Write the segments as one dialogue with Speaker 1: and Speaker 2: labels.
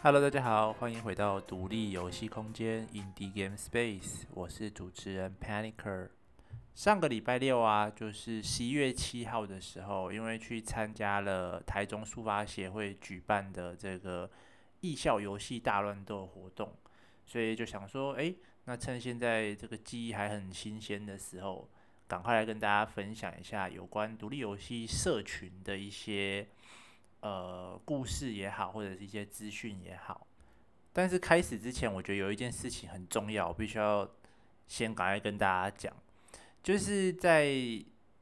Speaker 1: Hello，大家好，欢迎回到独立游戏空间 Indie Game Space，我是主持人 Panicer。上个礼拜六啊，就是十一月七号的时候，因为去参加了台中书法协会举办的这个艺校游戏大乱斗活动，所以就想说，哎，那趁现在这个记忆还很新鲜的时候，赶快来跟大家分享一下有关独立游戏社群的一些。呃，故事也好，或者是一些资讯也好，但是开始之前，我觉得有一件事情很重要，我必须要先赶快跟大家讲，就是在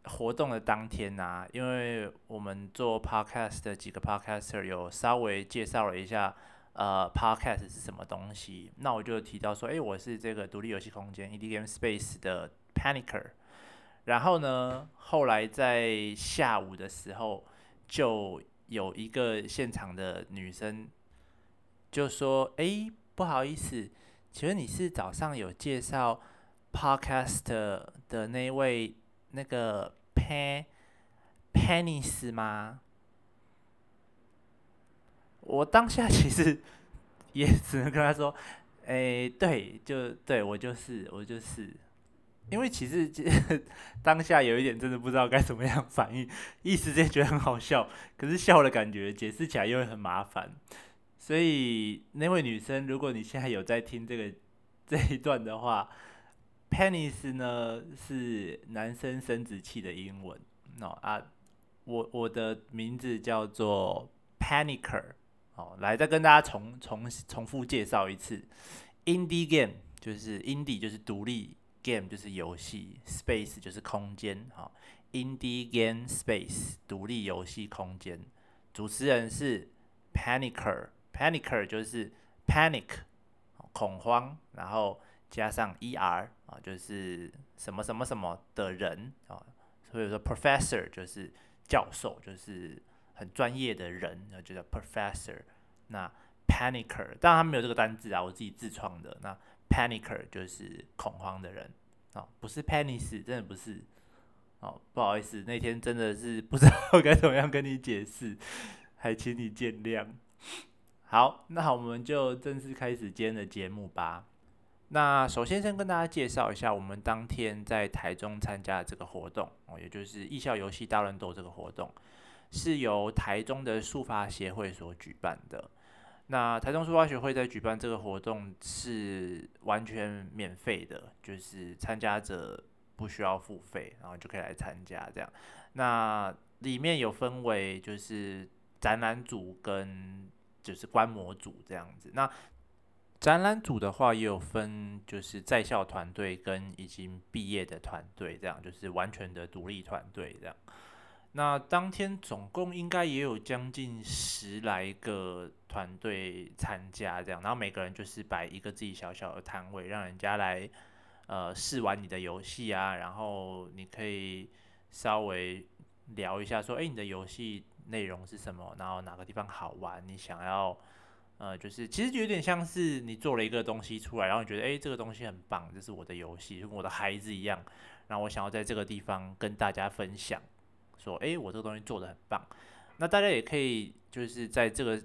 Speaker 1: 活动的当天呐、因为我们做 podcast 的几个 podcaster 有稍微介绍了一下，呃，podcast 是什么东西，那我就提到说，诶，我是这个独立游戏空间 ED Game Space 的 Panicer，然后呢，后来在下午的时候就。有一个现场的女生就说：“哎，不好意思，请问你是早上有介绍 Podcast 的那位那个 Pen Penis 吗？”我当下其实也只能跟她说：“哎，对，就对我就是我就是。”因为其实 当下有一点真的不知道该怎么样反应，一时间觉得很好笑，可是笑的感觉解释起来又会很麻烦。所以那位女生，如果你现在有在听这个这一段的话，penis 呢是男生生殖器的英文。喏、no, 啊，我我的名字叫做 Panicer。哦，来再跟大家重重重复介绍一次，Indie Game 就是 Indie 就是独立。Game 就是游戏，Space 就是空间，好，Indie Game Space 独立游戏空间，主持人是 Panicer，Panicer 就是 Panic 恐慌，然后加上 ER 啊，就是什么什么什么的人啊，所以说 Professor 就是教授，就是很专业的人，就叫 Professor。那 Panicer，当然他没有这个单字啊，我自己自创的那。Panicer 就是恐慌的人，哦，不是，Pennis 真的不是，哦，不好意思，那天真的是不知道 该怎么样跟你解释，还请你见谅。好，那好我们就正式开始今天的节目吧。那首先先跟大家介绍一下，我们当天在台中参加的这个活动，哦，也就是艺校游戏大乱斗这个活动，是由台中的书发协会所举办的。那台中书发协会在举办这个活动是完全免费的，就是参加者不需要付费，然后就可以来参加这样。那里面有分为就是展览组跟就是观摩组这样子。那展览组的话也有分就是在校团队跟已经毕业的团队，这样就是完全的独立团队这样。那当天总共应该也有将近十来个团队参加，这样，然后每个人就是摆一个自己小小的摊位，让人家来呃试玩你的游戏啊，然后你可以稍微聊一下说，诶，你的游戏内容是什么？然后哪个地方好玩？你想要呃，就是其实就有点像是你做了一个东西出来，然后你觉得诶，这个东西很棒，这是我的游戏，就跟我的孩子一样，然后我想要在这个地方跟大家分享。说，哎，我这个东西做得很棒，那大家也可以就是在这个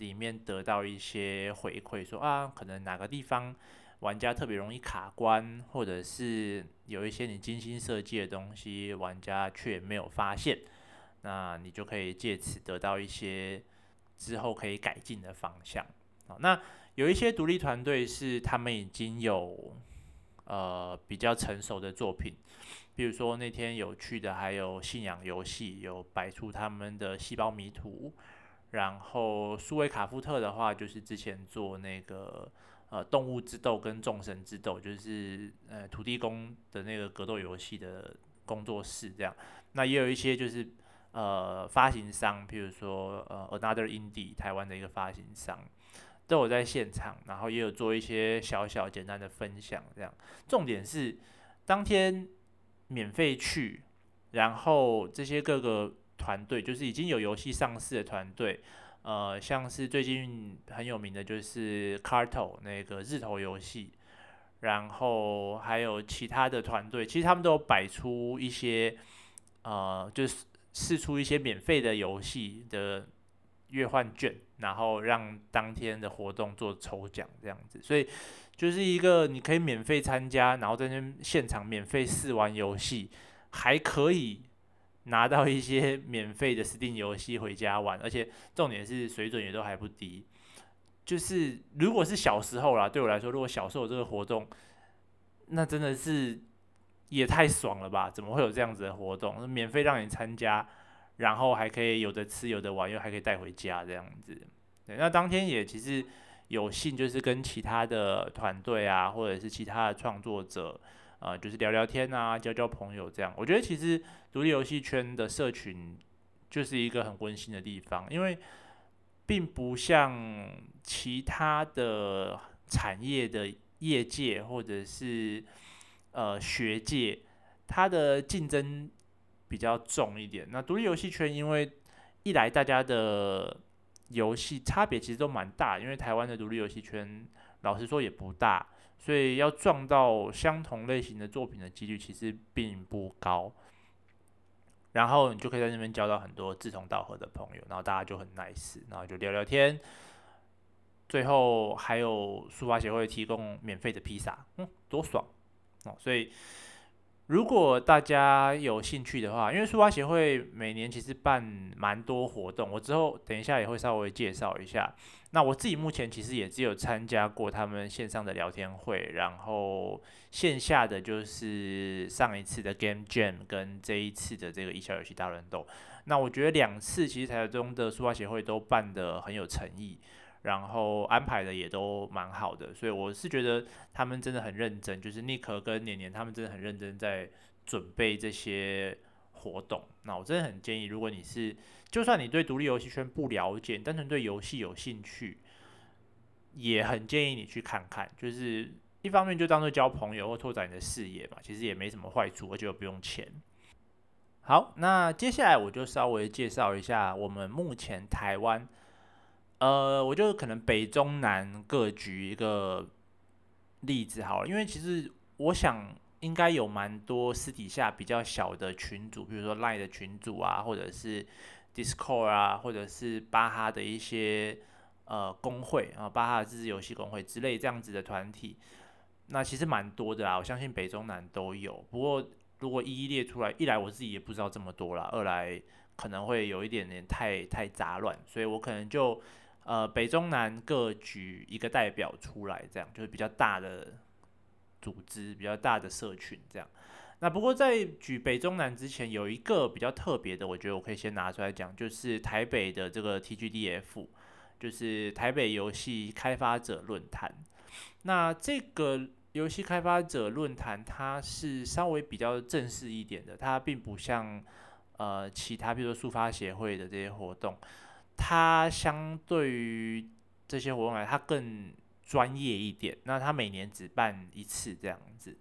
Speaker 1: 里面得到一些回馈，说啊，可能哪个地方玩家特别容易卡关，或者是有一些你精心设计的东西，玩家却没有发现，那你就可以借此得到一些之后可以改进的方向。好，那有一些独立团队是他们已经有呃比较成熟的作品。比如说那天有趣的还有信仰游戏，有摆出他们的细胞迷图，然后苏维卡夫特的话就是之前做那个呃动物之斗跟众神之斗，就是呃土地公的那个格斗游戏的工作室这样。那也有一些就是呃发行商，譬如说呃 Another Indie 台湾的一个发行商都有在现场，然后也有做一些小小简单的分享这样。重点是当天。免费去，然后这些各个团队就是已经有游戏上市的团队，呃，像是最近很有名的就是 Carto 那个日头游戏，然后还有其他的团队，其实他们都有摆出一些，呃，就是试出一些免费的游戏的兑换券，然后让当天的活动做抽奖这样子，所以就是一个你可以免费参加，然后在那现场免费试玩游戏，还可以拿到一些免费的 Steam 游戏回家玩，而且重点是水准也都还不低。就是如果是小时候啦，对我来说，如果小时候有这个活动，那真的是也太爽了吧？怎么会有这样子的活动？免费让你参加，然后还可以有的吃有的玩，又还可以带回家这样子。对，那当天也其实有幸就是跟其他的团队啊，或者是其他的创作者，呃，就是聊聊天啊，交交朋友这样。我觉得其实独立游戏圈的社群就是一个很温馨的地方，因为。并不像其他的产业的业界或者是呃学界，它的竞争比较重一点。那独立游戏圈，因为一来大家的游戏差别其实都蛮大，因为台湾的独立游戏圈老实说也不大，所以要撞到相同类型的作品的几率其实并不高。然后你就可以在那边交到很多志同道合的朋友，然后大家就很 nice，然后就聊聊天。最后还有书法协会提供免费的披萨，嗯，多爽哦！所以如果大家有兴趣的话，因为书法协会每年其实办蛮多活动，我之后等一下也会稍微介绍一下。那我自己目前其实也只有参加过他们线上的聊天会，然后线下的就是上一次的 Game Jam 跟这一次的这个一小游戏大乱斗。那我觉得两次其实台中的书画协会都办得很有诚意，然后安排的也都蛮好的，所以我是觉得他们真的很认真，就是 Nick 跟年年他们真的很认真在准备这些活动。那我真的很建议，如果你是就算你对独立游戏圈不了解，单纯对游戏有兴趣，也很建议你去看看。就是一方面就当做交朋友或拓展你的视野嘛，其实也没什么坏处，而且又不用钱。好，那接下来我就稍微介绍一下我们目前台湾，呃，我就可能北中南各举一个例子好了，因为其实我想。应该有蛮多私底下比较小的群组，比如说 Line 的群组啊，或者是 Discord 啊，或者是巴哈的一些呃工会啊，巴哈自制游戏工会之类这样子的团体，那其实蛮多的啦。我相信北中南都有。不过如果一一列出来，一来我自己也不知道这么多啦，二来可能会有一点点太太杂乱，所以我可能就呃北中南各举一个代表出来，这样就是比较大的。组织比较大的社群，这样。那不过在举北中南之前，有一个比较特别的，我觉得我可以先拿出来讲，就是台北的这个 TGDF，就是台北游戏开发者论坛。那这个游戏开发者论坛，它是稍微比较正式一点的，它并不像呃其他，比如说书法协会的这些活动，它相对于这些活动来，它更。专业一点，那他每年只办一次这样子，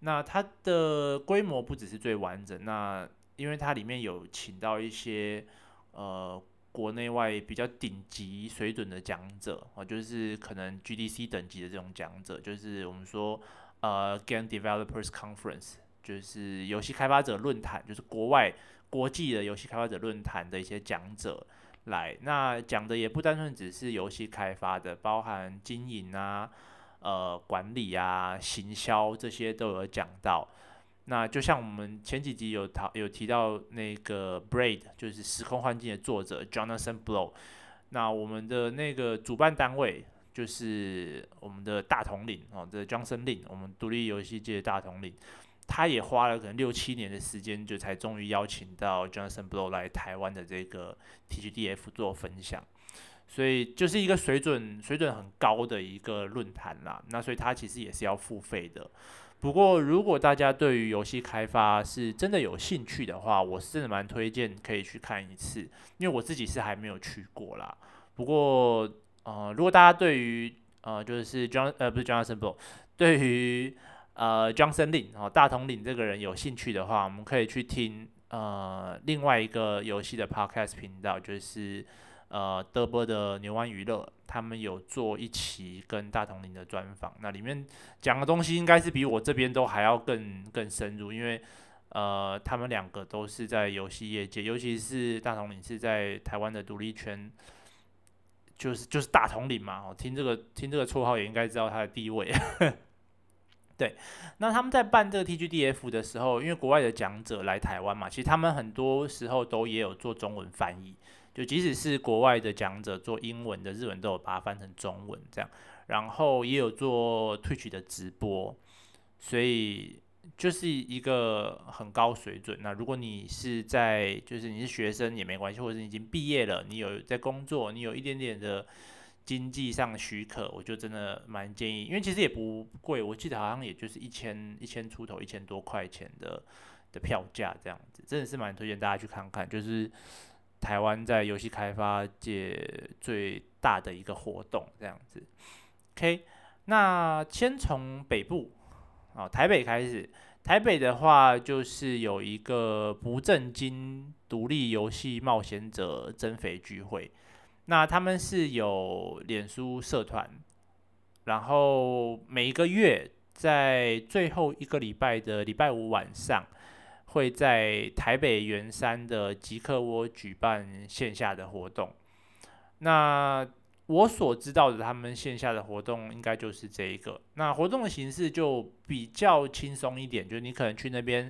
Speaker 1: 那它的规模不只是最完整，那因为它里面有请到一些呃国内外比较顶级水准的讲者哦，就是可能 GDC 等级的这种讲者，就是我们说呃 Game Developers Conference，就是游戏开发者论坛，就是国外国际的游戏开发者论坛的一些讲者。来，那讲的也不单纯只是游戏开发的，包含经营啊、呃管理啊、行销这些都有讲到。那就像我们前几集有讨有提到那个 Braid，就是时空幻境的作者 Jonathan Blow。那我们的那个主办单位就是我们的大统领哦，这 Johnson Lin，我们独立游戏界的大统领。他也花了可能六七年的时间，就才终于邀请到 johnsonblo 来台湾的这个 TGDF 做分享，所以就是一个水准水准很高的一个论坛啦。那所以他其实也是要付费的。不过如果大家对于游戏开发是真的有兴趣的话，我是真的蛮推荐可以去看一次，因为我自己是还没有去过啦。不过呃，如果大家对于呃就是 John 呃不是 johnsonblo 对于呃，Johnson Lin 哦，大统领这个人有兴趣的话，我们可以去听呃另外一个游戏的 Podcast 频道，就是呃德波的牛湾娱乐，他们有做一期跟大统领的专访，那里面讲的东西应该是比我这边都还要更更深入，因为呃他们两个都是在游戏业界，尤其是大统领是在台湾的独立圈就是就是大统领嘛，哦，听这个听这个绰号也应该知道他的地位。对，那他们在办这个 TGDF 的时候，因为国外的讲者来台湾嘛，其实他们很多时候都也有做中文翻译，就即使是国外的讲者做英文的、日文都有把它翻成中文这样，然后也有做 Twitch 的直播，所以。就是一个很高水准。那如果你是在，就是你是学生也没关系，或者是你已经毕业了，你有在工作，你有一点点的经济上许可，我就真的蛮建议，因为其实也不贵，我记得好像也就是一千一千出头，一千多块钱的的票价这样子，真的是蛮推荐大家去看看。就是台湾在游戏开发界最大的一个活动这样子。OK，那先从北部。哦，台北开始，台北的话就是有一个不正经独立游戏冒险者增肥聚会，那他们是有脸书社团，然后每一个月在最后一个礼拜的礼拜五晚上，会在台北圆山的极客窝举办线下的活动，那。我所知道的，他们线下的活动应该就是这一个。那活动的形式就比较轻松一点，就你可能去那边，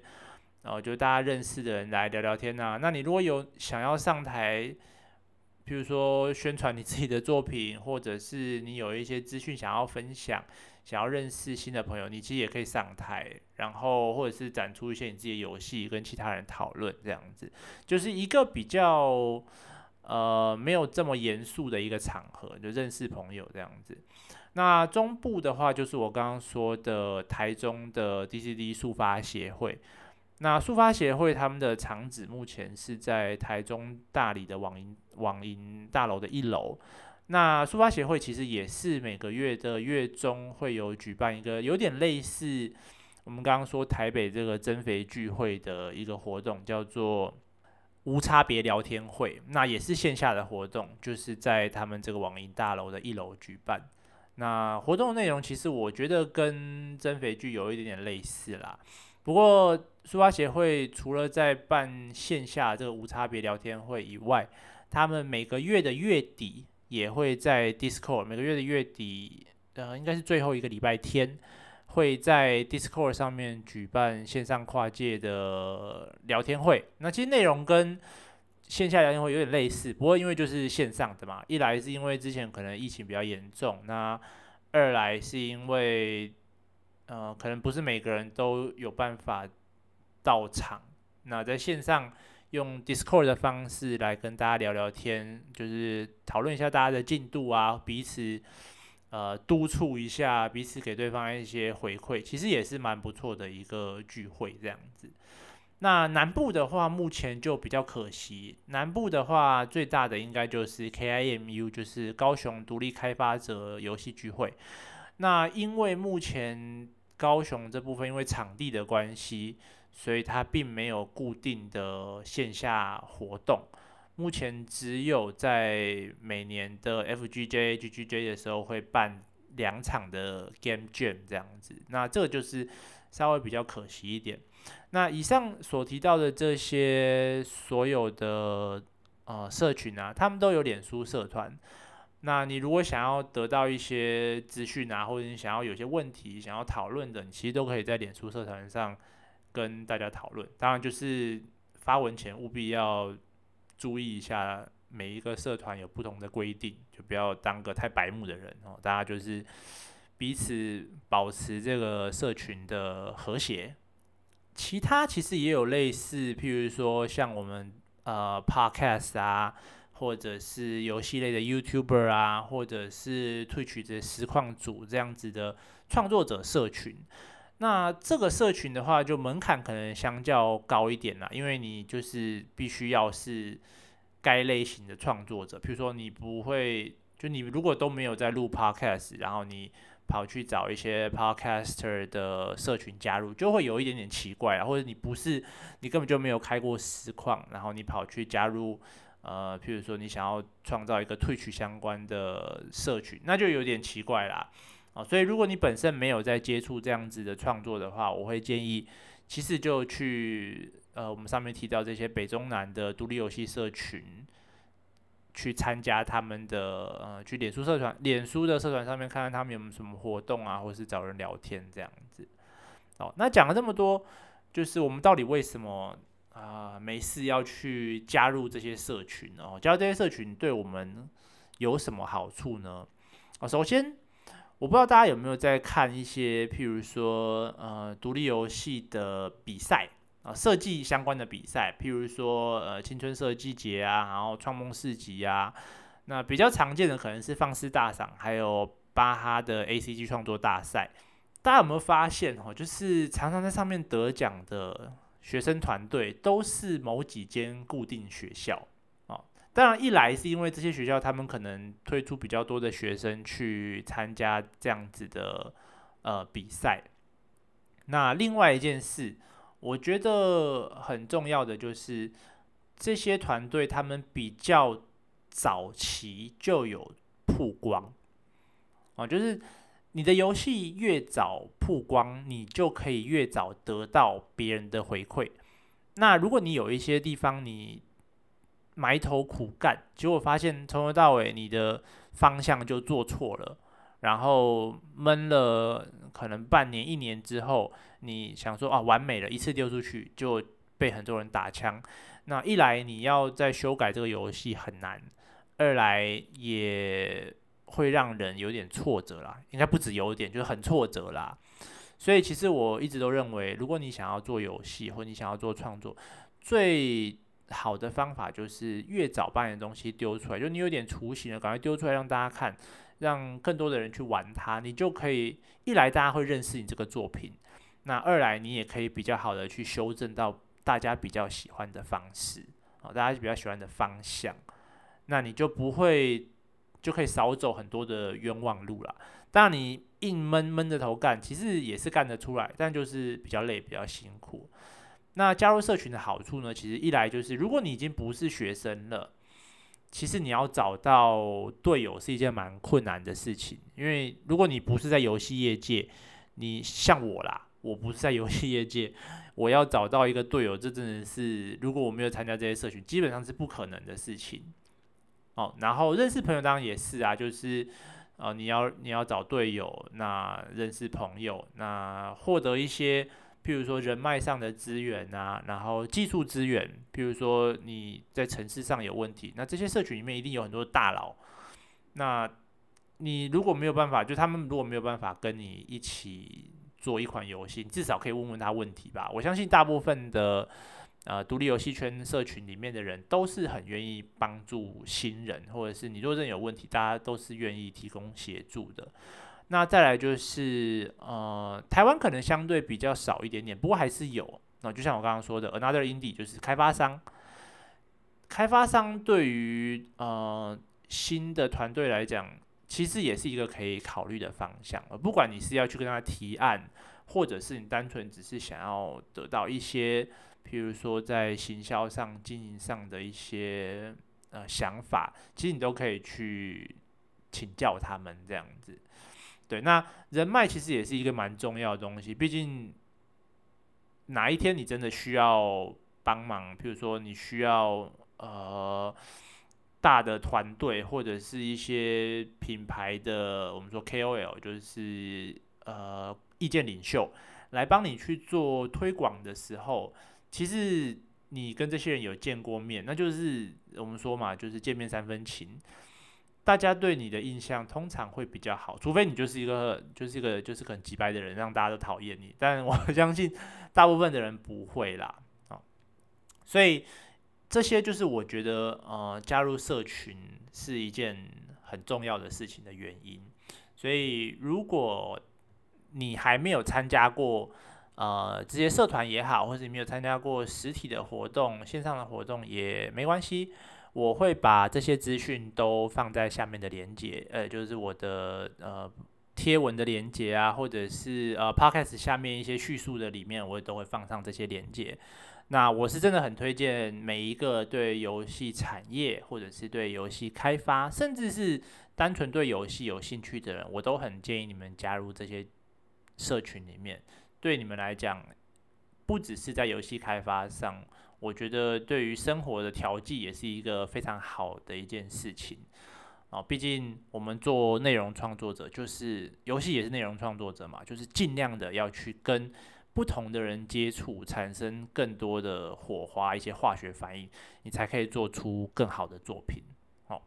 Speaker 1: 然后就大家认识的人来聊聊天呐。那你如果有想要上台，譬如说宣传你自己的作品，或者是你有一些资讯想要分享，想要认识新的朋友，你其实也可以上台，然后或者是展出一些你自己的游戏，跟其他人讨论这样子，就是一个比较。呃，没有这么严肃的一个场合，就认识朋友这样子。那中部的话，就是我刚刚说的台中的 DCD 速发协会。那速发协会他们的场址目前是在台中大里的网银网银大楼的一楼。那书法协会其实也是每个月的月中会有举办一个有点类似我们刚刚说台北这个增肥聚会的一个活动，叫做。无差别聊天会，那也是线下的活动，就是在他们这个网银大楼的一楼举办。那活动内容其实我觉得跟增肥聚有一点点类似啦。不过书法协会除了在办线下这个无差别聊天会以外，他们每个月的月底也会在 Discord，每个月的月底，呃，应该是最后一个礼拜天。会在 Discord 上面举办线上跨界的聊天会，那其实内容跟线下聊天会有点类似，不过因为就是线上的嘛，一来是因为之前可能疫情比较严重，那二来是因为呃可能不是每个人都有办法到场，那在线上用 Discord 的方式来跟大家聊聊天，就是讨论一下大家的进度啊，彼此。呃，督促一下彼此，给对方一些回馈，其实也是蛮不错的一个聚会这样子。那南部的话，目前就比较可惜。南部的话，最大的应该就是 KIMU，就是高雄独立开发者游戏聚会。那因为目前高雄这部分因为场地的关系，所以它并没有固定的线下活动。目前只有在每年的 FGJ、GGJ 的时候会办两场的 Game Jam 这样子，那这个就是稍微比较可惜一点。那以上所提到的这些所有的呃社群啊，他们都有脸书社团。那你如果想要得到一些资讯啊，或者你想要有些问题想要讨论的，你其实都可以在脸书社团上跟大家讨论。当然，就是发文前务必要。注意一下，每一个社团有不同的规定，就不要当个太白目的人哦。大家就是彼此保持这个社群的和谐。其他其实也有类似，譬如说像我们呃 Podcast 啊，或者是游戏类的 YouTuber 啊，或者是 Twitch 的实况组这样子的创作者社群。那这个社群的话，就门槛可能相较高一点啦，因为你就是必须要是该类型的创作者，比如说你不会，就你如果都没有在录 podcast，然后你跑去找一些 podcaster 的社群加入，就会有一点点奇怪啊，或者你不是，你根本就没有开过实况，然后你跑去加入，呃，譬如说你想要创造一个退曲相关的社群，那就有点奇怪啦。啊，所以如果你本身没有在接触这样子的创作的话，我会建议，其实就去呃，我们上面提到这些北中南的独立游戏社群，去参加他们的呃，去脸书社团、脸书的社团上面看看他们有没有什么活动啊，或是找人聊天这样子。哦，那讲了这么多，就是我们到底为什么啊、没事要去加入这些社群哦？加入这些社群对我们有什么好处呢？啊，首先我不知道大家有没有在看一些，譬如说呃独立游戏的比赛。啊，设计相关的比赛，譬如说呃青春设计节啊，然后创梦市集啊，那比较常见的可能是放肆大赏，还有巴哈的 ACG 创作大赛。大家有没有发现哦？就是常常在上面得奖的学生团队都是某几间固定学校。当然，一来是因为这些学校他们可能推出比较多的学生去参加这样子的呃比赛。那另外一件事。我觉得很重要的就是这些团队，他们比较早期就有曝光啊，就是你的游戏越早曝光，你就可以越早得到别人的回馈。那如果你有一些地方你埋头苦干，结果发现从头到尾你的方向就做错了，然后闷了可能半年一年之后。你想说啊，完美了，一次丢出去就被很多人打枪。那一来你要再修改这个游戏很难，二来也会让人有点挫折啦。应该不止有点，就是很挫折啦。所以其实我一直都认为，如果你想要做游戏或你想要做创作，最好的方法就是越早把你的东西丢出来，就你有点雏形了，赶快丢出来让大家看，让更多的人去玩它，你就可以一来大家会认识你这个作品。那二来，你也可以比较好的去修正到大家比较喜欢的方式啊，大家比较喜欢的方向，那你就不会就可以少走很多的冤枉路了。当然，你硬闷闷着头干，其实也是干得出来，但就是比较累，比较辛苦。那加入社群的好处呢？其实一来就是，如果你已经不是学生了，其实你要找到队友是一件蛮困难的事情，因为如果你不是在游戏业界，你像我啦。我不是在游戏业界，我要找到一个队友，这真的是如果我没有参加这些社群，基本上是不可能的事情。哦，然后认识朋友当然也是啊，就是呃，你要你要找队友，那认识朋友，那获得一些，譬如说人脉上的资源啊，然后技术资源，譬如说你在城市上有问题，那这些社群里面一定有很多大佬，那你如果没有办法，就他们如果没有办法跟你一起。做一款游戏，至少可以问问他问题吧。我相信大部分的呃独立游戏圈社群里面的人都是很愿意帮助新人，或者是你若真有问题，大家都是愿意提供协助的。那再来就是呃台湾可能相对比较少一点点，不过还是有。那就像我刚刚说的，Another Indie 就是开发商，开发商对于呃新的团队来讲。其实也是一个可以考虑的方向，不管你是要去跟他提案，或者是你单纯只是想要得到一些，譬如说在行销上、经营上的一些呃想法，其实你都可以去请教他们这样子。对，那人脉其实也是一个蛮重要的东西，毕竟哪一天你真的需要帮忙，譬如说你需要呃。大的团队或者是一些品牌的，我们说 KOL，就是呃意见领袖，来帮你去做推广的时候，其实你跟这些人有见过面，那就是我们说嘛，就是见面三分情，大家对你的印象通常会比较好，除非你就是一个就是一个就是很直白的人，让大家都讨厌你，但我相信大部分的人不会啦，哦，所以。这些就是我觉得，呃，加入社群是一件很重要的事情的原因。所以，如果你还没有参加过，呃，这些社团也好，或者你没有参加过实体的活动、线上的活动也没关系，我会把这些资讯都放在下面的链接，呃，就是我的呃贴文的链接啊，或者是呃 Podcast 下面一些叙述的里面，我也都会放上这些链接。那我是真的很推荐每一个对游戏产业，或者是对游戏开发，甚至是单纯对游戏有兴趣的人，我都很建议你们加入这些社群里面。对你们来讲，不只是在游戏开发上，我觉得对于生活的调剂也是一个非常好的一件事情。哦，毕竟我们做内容创作者，就是游戏也是内容创作者嘛，就是尽量的要去跟不同的人接触，产生更多的火花，一些化学反应，你才可以做出更好的作品。哦，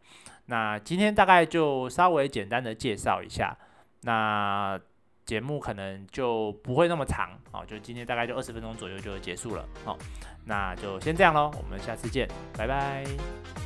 Speaker 1: 那今天大概就稍微简单的介绍一下，那节目可能就不会那么长，哦，就今天大概就二十分钟左右就结束了。好，那就先这样喽，我们下次见，拜拜。